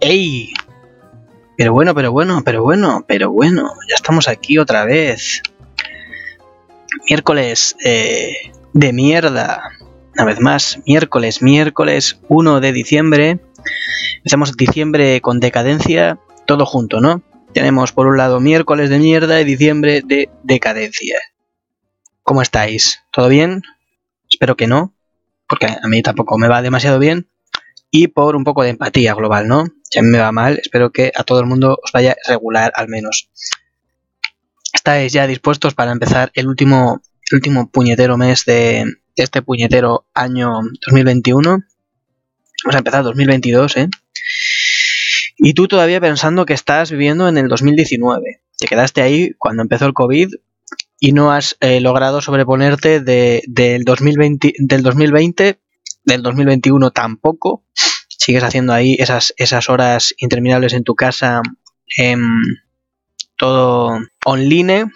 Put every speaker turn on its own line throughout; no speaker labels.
¡Ey! Pero bueno, pero bueno, pero bueno, pero bueno, ya estamos aquí otra vez. Miércoles eh, de mierda. Una vez más, miércoles, miércoles 1 de diciembre. Empezamos diciembre con decadencia, todo junto, ¿no? Tenemos por un lado miércoles de mierda y diciembre de decadencia. ¿Cómo estáis? ¿Todo bien? Espero que no, porque a mí tampoco me va demasiado bien. Y por un poco de empatía global, ¿no? Si a mí me va mal, espero que a todo el mundo os vaya regular al menos. ¿Estáis ya dispuestos para empezar el último, último puñetero mes de este puñetero año 2021? Vamos a empezar 2022, ¿eh? Y tú todavía pensando que estás viviendo en el 2019. Te quedaste ahí cuando empezó el COVID y no has eh, logrado sobreponerte del, 2020, del 2020, del 2021 tampoco. Sigues haciendo ahí esas, esas horas interminables en tu casa, en todo online,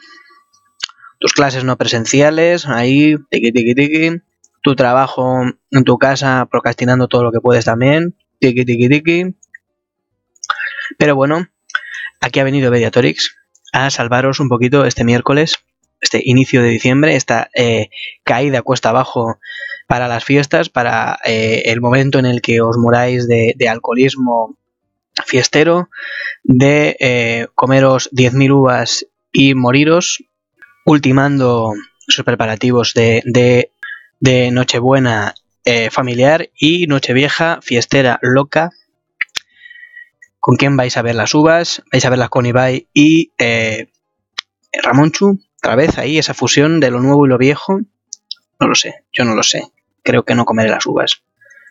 tus clases no presenciales, ahí, tiki, tiki, tiki, tu trabajo en tu casa, procrastinando todo lo que puedes también, tiki, tiki, tiki. Pero bueno, aquí ha venido Mediatorix a salvaros un poquito este miércoles este inicio de diciembre, esta eh, caída cuesta abajo para las fiestas, para eh, el momento en el que os moráis de, alcoholismo fiestero, de eh, comeros 10.000 uvas y moriros, ultimando sus preparativos de, de Nochebuena familiar y Nochevieja fiestera loca. ¿Con quién vais a ver las uvas? Vais a verlas con Ibai y Ramonchu otra vez ahí esa fusión de lo nuevo y lo viejo. No lo sé, yo no lo sé. Creo que no comeré las uvas.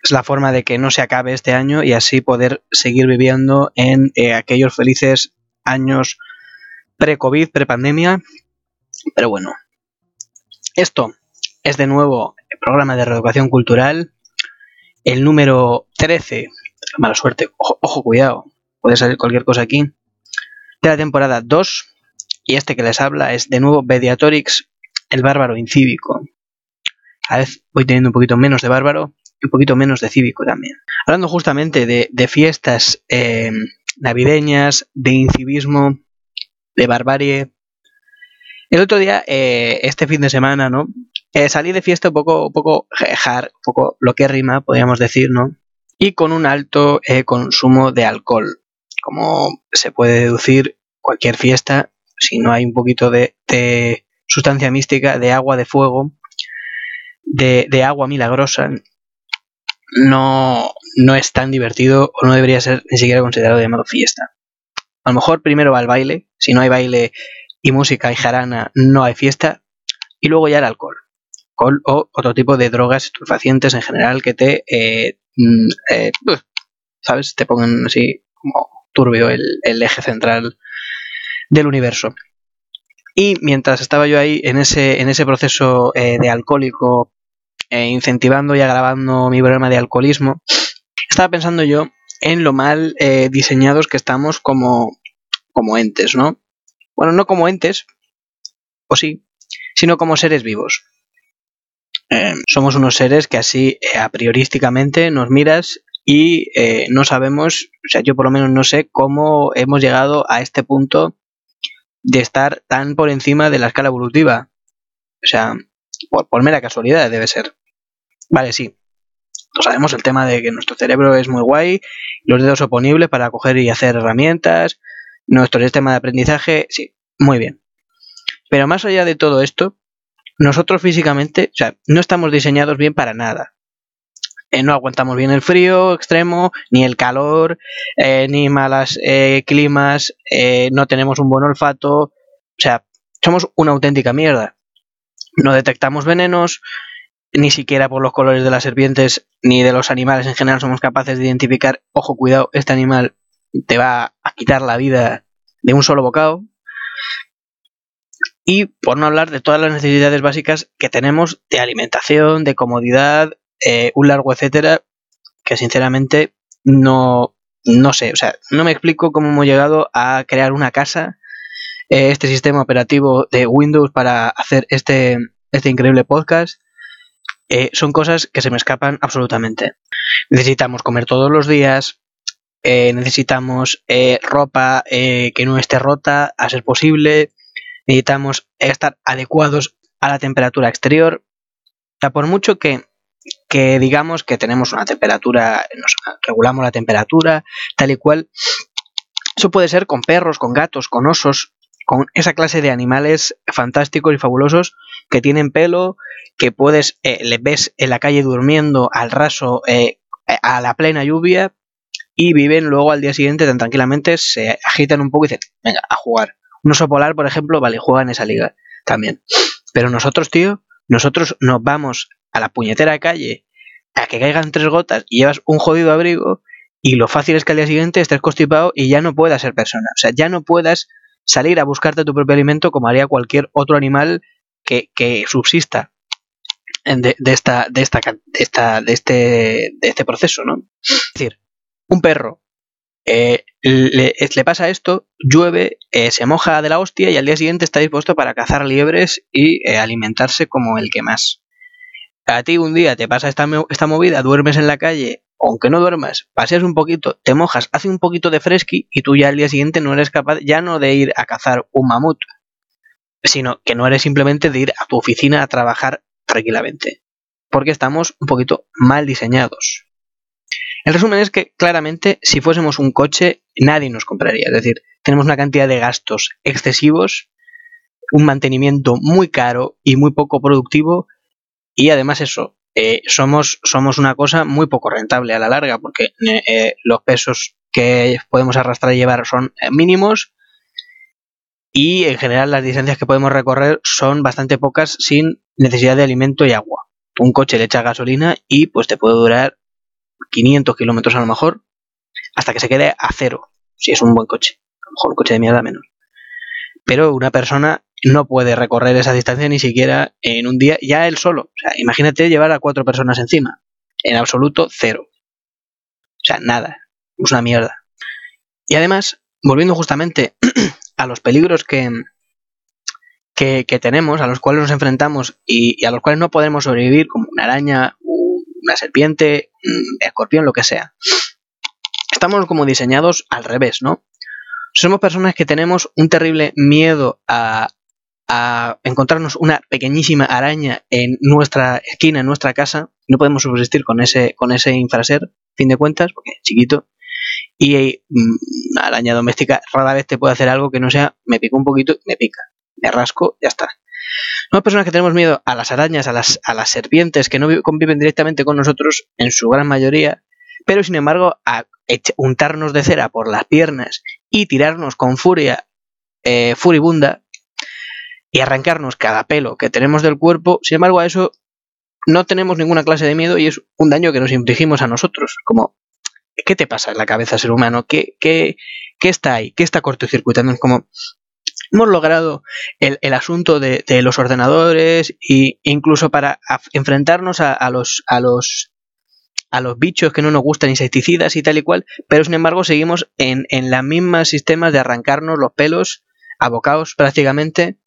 Es la forma de que no se acabe este año y así poder seguir viviendo en eh, aquellos felices años pre-COVID, pre-pandemia. Pero bueno, esto es de nuevo el programa de reeducación cultural, el número 13. Mala suerte, ojo, ojo cuidado, puede salir cualquier cosa aquí. De la temporada 2 y este que les habla es de nuevo Mediatorix, el bárbaro incívico. A vez voy teniendo un poquito menos de bárbaro y un poquito menos de cívico también. Hablando justamente de, fiestas eh, navideñas, de incivismo, de barbarie. El otro día, eh, este fin de semana, ¿no? Eh, salí de fiesta un poco, un poco un poco lo que rima, podríamos decir, ¿no? Y con un alto consumo de alcohol. Como se puede deducir, cualquier fiesta si no hay un poquito de, sustancia mística, de agua de fuego, de, agua milagrosa, no, no es tan divertido o no debería ser ni siquiera considerado llamado fiesta. A lo mejor primero va el baile, si no hay baile y música y jarana, no hay fiesta, y luego ya el alcohol. Alcohol o otro tipo de drogas estupefacientes en general que te, eh, mm, eh, ¿sabes? Te pongan así como turbio el, el eje central del universo. Y mientras estaba yo ahí en ese, en ese proceso eh, de alcohólico, eh, incentivando y agravando mi problema de alcoholismo, estaba pensando yo en lo mal eh, diseñados que estamos como, como entes, ¿no? Bueno, no como entes, o sí, sino como seres vivos. somos unos seres que así a priorísticamente nos miras y no sabemos, o sea, yo por lo menos no sé cómo hemos llegado a este punto de estar tan por encima de la escala evolutiva. O sea, por, mera casualidad debe ser. Vale, sí. Todos sabemos el tema de que nuestro cerebro es muy guay, los dedos oponibles para coger y hacer herramientas, nuestro sistema de aprendizaje, sí, muy bien. Pero más allá de todo esto, nosotros físicamente, o sea, no estamos diseñados bien para nada. Eh, no aguantamos bien el frío extremo, ni el calor, eh, ni malas eh, climas, no tenemos un buen olfato, o sea, somos una auténtica mierda. No detectamos venenos, ni siquiera por los colores de las serpientes ni de los animales en general somos capaces de identificar, ojo, cuidado, este animal te va a quitar la vida de un solo bocado. Y por no hablar de todas las necesidades básicas que tenemos de alimentación, de comodidad, eh, un largo etcétera, que sinceramente no, no sé, o sea, no me explico cómo hemos llegado a crear una casa, eh, este sistema operativo de Windows para hacer este, este increíble podcast. Eh, son cosas que se me escapan absolutamente. Necesitamos comer todos los días, eh, necesitamos eh, ropa que no esté rota, a ser posible, necesitamos estar adecuados a la temperatura exterior. O por mucho que, que digamos que tenemos una temperatura, nos regulamos la temperatura, tal y cual, eso puede ser con perros, con gatos, con osos, con esa clase de animales fantásticos y fabulosos que tienen pelo, que puedes, eh, le ves en la calle durmiendo al raso eh, a la plena lluvia y viven luego al día siguiente tan tranquilamente, se agitan un poco y dicen, venga, a jugar. Un oso polar, por ejemplo, vale, juega en esa liga también. Pero nosotros, tío, nosotros nos vamos a la puñetera calle a que caigan tres gotas y llevas un jodido abrigo y lo fácil es que al día siguiente estés constipado y ya no puedas ser persona. O sea, ya no puedas salir a buscarte tu propio alimento como haría cualquier otro animal que, subsista de, esta, de, esta, de, esta, de, este, de este proceso, ¿no? Es decir, un perro eh, le, pasa esto, llueve, eh, se moja de la hostia y al día siguiente está dispuesto para cazar liebres y eh, alimentarse como el que más. A ti un día te pasa esta movida, duermes en la calle, aunque no duermas, paseas un poquito, te mojas, hace un poquito de fresqui y tú ya al día siguiente no eres capaz ya no de ir a cazar un mamut, sino que no eres simplemente de ir a tu oficina a trabajar tranquilamente. Porque estamos un poquito mal diseñados. El resumen es que claramente si fuésemos un coche nadie nos compraría. Es decir, tenemos una cantidad de gastos excesivos, un mantenimiento muy caro y muy poco productivo y además eso, eh, somos, somos una cosa muy poco rentable a la larga porque eh, los pesos que podemos arrastrar y llevar son eh, mínimos y en general las distancias que podemos recorrer son bastante pocas sin necesidad de alimento y agua. Un coche le echa gasolina y pues te puede durar 500 kilómetros a lo mejor, hasta que se quede a cero, si es un buen coche. A lo mejor un coche de mierda menos. Pero una persona no puede recorrer esa distancia ni siquiera en un día, ya él solo. O sea, imagínate llevar a cuatro personas encima. En absoluto, cero. O sea, nada. Es una mierda. Y además, volviendo justamente a los peligros que, que, tenemos, a los cuales nos enfrentamos y, y, a los cuales no podemos sobrevivir, como una araña, una serpiente, un escorpión, lo que sea. Estamos como diseñados al revés, ¿no? Somos personas que tenemos un terrible miedo a, a encontrarnos una pequeñísima araña en nuestra esquina, en nuestra casa. No podemos subsistir con ese, con ese infraser, fin de cuentas, porque es chiquito. Y mm, una araña doméstica rara vez te puede hacer algo que no sea me pico un poquito, me pica, me rasco, ya está. Somos personas que tenemos miedo a las arañas, a las, a las serpientes que no conviven directamente con nosotros en su gran mayoría, pero sin embargo a untarnos de cera por las piernas y tirarnos con furia eh, furibunda y arrancarnos cada pelo que tenemos del cuerpo, sin embargo a eso no tenemos ninguna clase de miedo y es un daño que nos infligimos a nosotros, como ¿qué te pasa en la cabeza ser humano? ¿Qué, qué, qué está ahí? ¿Qué está cortocircuitando? Es como hemos logrado el, el asunto de, los ordenadores e incluso para enfrentarnos a, a, los a los a los bichos que no nos gustan insecticidas y tal y cual, pero sin embargo seguimos en, en las mismas sistemas de arrancarnos los pelos abocados prácticamente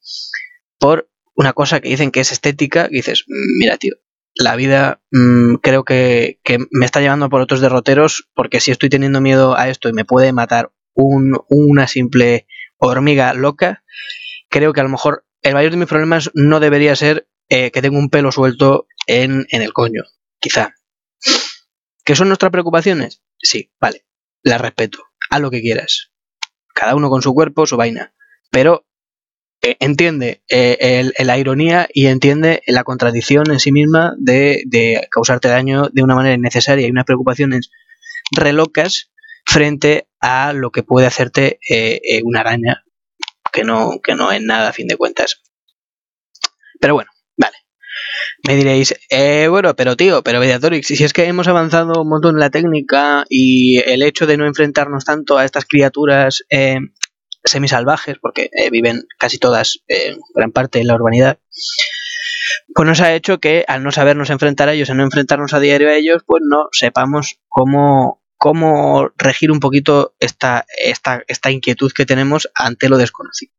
por una cosa que dicen que es estética, y dices, mira tío, la vida mmm, creo que, que, me está llevando por otros derroteros porque si estoy teniendo miedo a esto y me puede matar un, una simple hormiga loca, creo que a lo mejor el mayor de mis problemas no debería ser eh, que tengo un pelo suelto en, en el coño, quizá. ¿Qué son nuestras preocupaciones? Sí, vale, las respeto, haz lo que quieras. Cada uno con su cuerpo, su vaina. Pero eh, entiende eh, la ironía y entiende la contradicción en sí misma de, causarte daño de una manera innecesaria y unas preocupaciones relocas frente a lo que puede hacerte eh, una araña, que no, que no es nada a fin de cuentas. Pero bueno, vale. Me diréis, eh, bueno, pero tío, pero Mediatorix, si es que hemos avanzado un montón en la técnica y el hecho de no enfrentarnos tanto a estas criaturas semisalvajes, porque eh, viven casi todas, eh, gran parte en la urbanidad, pues nos ha hecho que al no sabernos enfrentar a ellos, a no enfrentarnos a diario a ellos, pues no sepamos cómo, cómo regir un poquito esta, esta, esta inquietud que tenemos ante lo desconocido.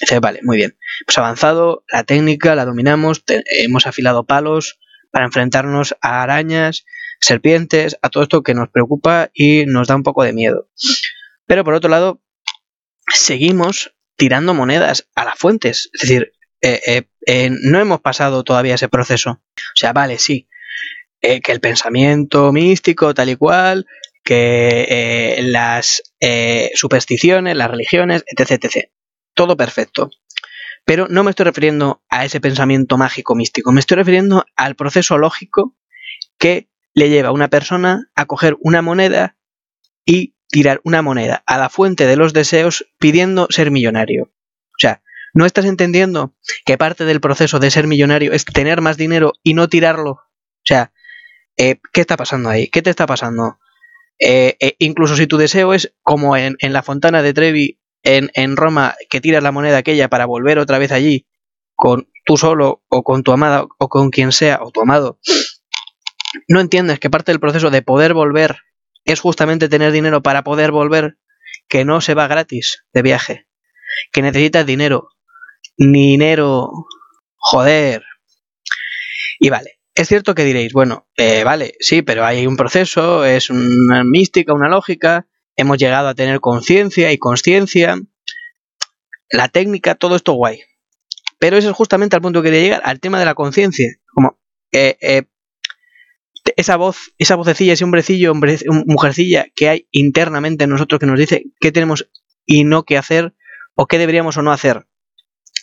Dice, vale, muy bien. Pues avanzado, la técnica la dominamos, hemos afilado palos para enfrentarnos a arañas, serpientes, a todo esto que nos preocupa y nos da un poco de miedo. Pero por otro lado, seguimos tirando monedas a las fuentes. Es decir, eh, eh, eh, no hemos pasado todavía ese proceso. O sea, vale, sí, que el pensamiento místico, tal y cual, que las supersticiones, las religiones, etc, etc. Todo perfecto. Pero no me estoy refiriendo a ese pensamiento mágico místico, me estoy refiriendo al proceso lógico que le lleva a una persona a coger una moneda y tirar una moneda a la fuente de los deseos pidiendo ser millonario. O sea, ¿no estás entendiendo que parte del proceso de ser millonario es tener más dinero y no tirarlo? O sea, eh, ¿qué está pasando ahí? ¿Qué te está pasando? Eh, eh, incluso si tu deseo es como en, la fontana de Trevi en, en, Roma, que tiras la moneda aquella para volver otra vez allí, con tú solo o con tu amada o con quien sea, o tu amado, no entiendes que parte del proceso de poder volver es justamente tener dinero para poder volver, que no se va gratis de viaje, que necesitas dinero, dinero, joder. Y vale, es cierto que diréis, bueno, eh, vale, sí, pero hay un proceso, es una mística, una lógica, hemos llegado a tener conciencia y consciencia, la técnica, todo esto guay. Pero ese es justamente al punto que quería llegar, al tema de la conciencia. Como, eh, eh, esa voz, esa vocecilla, ese hombrecillo, mujercilla que hay internamente en nosotros que nos dice qué tenemos y no qué hacer o qué deberíamos o no hacer.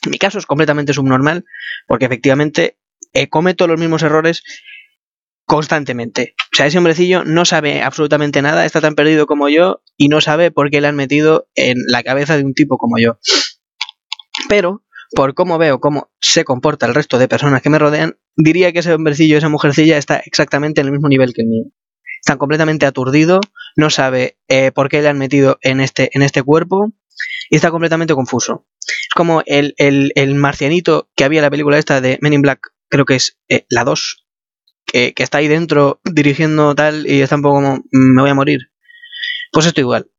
En mi caso es completamente subnormal porque efectivamente eh, cometo los mismos errores constantemente. O sea, ese hombrecillo no sabe absolutamente nada, está tan perdido como yo y no sabe por qué le han metido en la cabeza de un tipo como yo. Pero por cómo veo cómo se comporta el resto de personas que me rodean, diría que ese hombrecillo, esa mujercilla está exactamente en el mismo nivel que el mío. Está completamente aturdido, no sabe eh, por qué le han metido en este, en este cuerpo y está completamente confuso. Es como el, marcianito que había en la película esta de Men in Black, creo que es eh, la 2, que, que, está ahí dentro dirigiendo tal y está un poco como, mm, me voy a morir. Pues esto igual.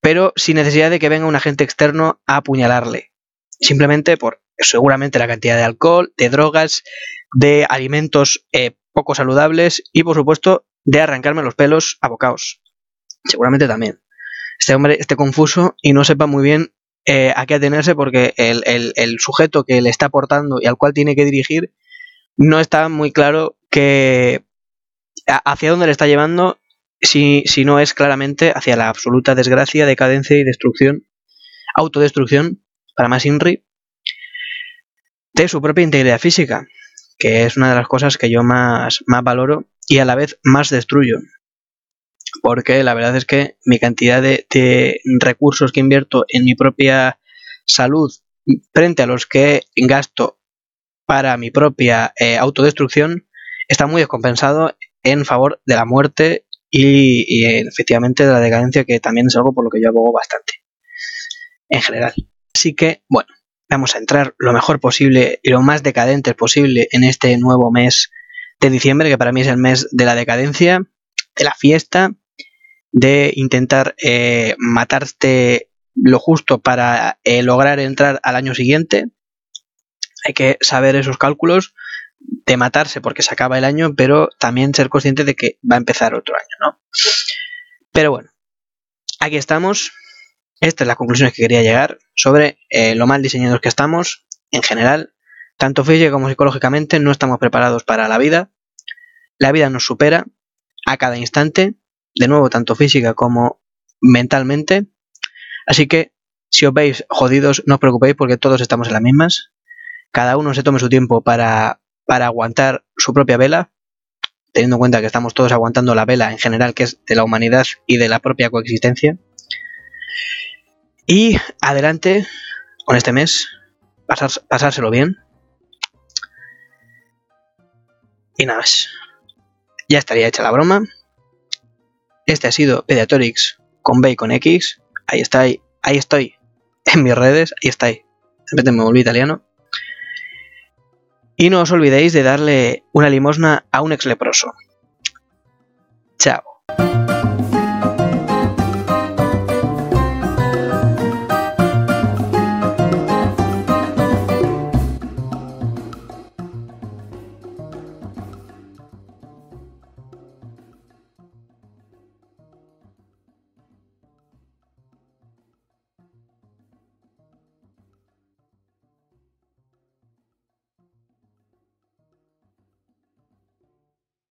Pero sin necesidad de que venga un agente externo a apuñalarle simplemente por seguramente la cantidad de alcohol, de drogas, de alimentos eh, poco saludables y por supuesto de arrancarme los pelos a bocaos. Seguramente también. Este hombre esté confuso y no sepa muy bien eh, a qué atenerse porque el, sujeto que le está aportando y al cual tiene que dirigir no está muy claro que hacia dónde le está llevando si, si no es claramente hacia la absoluta desgracia, decadencia y destrucción, autodestrucción para más INRI, de su propia integridad física, que es una de las cosas que yo más, más valoro y a la vez más destruyo. Porque la verdad es que mi cantidad de, recursos que invierto en mi propia salud frente a los que gasto para mi propia eh, autodestrucción está muy descompensado en favor de la muerte y, y, efectivamente de la decadencia, que también es algo por lo que yo abogo bastante. En general. Así que, bueno, vamos a entrar lo mejor posible y lo más decadente posible en este nuevo mes de diciembre, que para mí es el mes de la decadencia, de la fiesta, de intentar eh, matarte lo justo para eh, lograr entrar al año siguiente. Hay que saber esos cálculos de matarse porque se acaba el año, pero también ser consciente de que va a empezar otro año, ¿no? Pero bueno, aquí estamos esta es la conclusión que quería llegar sobre eh, lo mal diseñados que estamos en general. Tanto física como psicológicamente no estamos preparados para la vida. La vida nos supera a cada instante, de nuevo, tanto física como mentalmente. Así que si os veis jodidos, no os preocupéis porque todos estamos en las mismas. Cada uno se tome su tiempo para, para aguantar su propia vela, teniendo en cuenta que estamos todos aguantando la vela en general, que es de la humanidad y de la propia coexistencia. Y adelante con este mes, pasárselo bien. Y nada más. Ya estaría hecha la broma. Este ha sido Pediatrix con B y con X. Ahí está, ahí, estoy. En mis redes, ahí está. Ahí. De me volví italiano. Y no os olvidéis de darle una limosna a un ex leproso. Chao.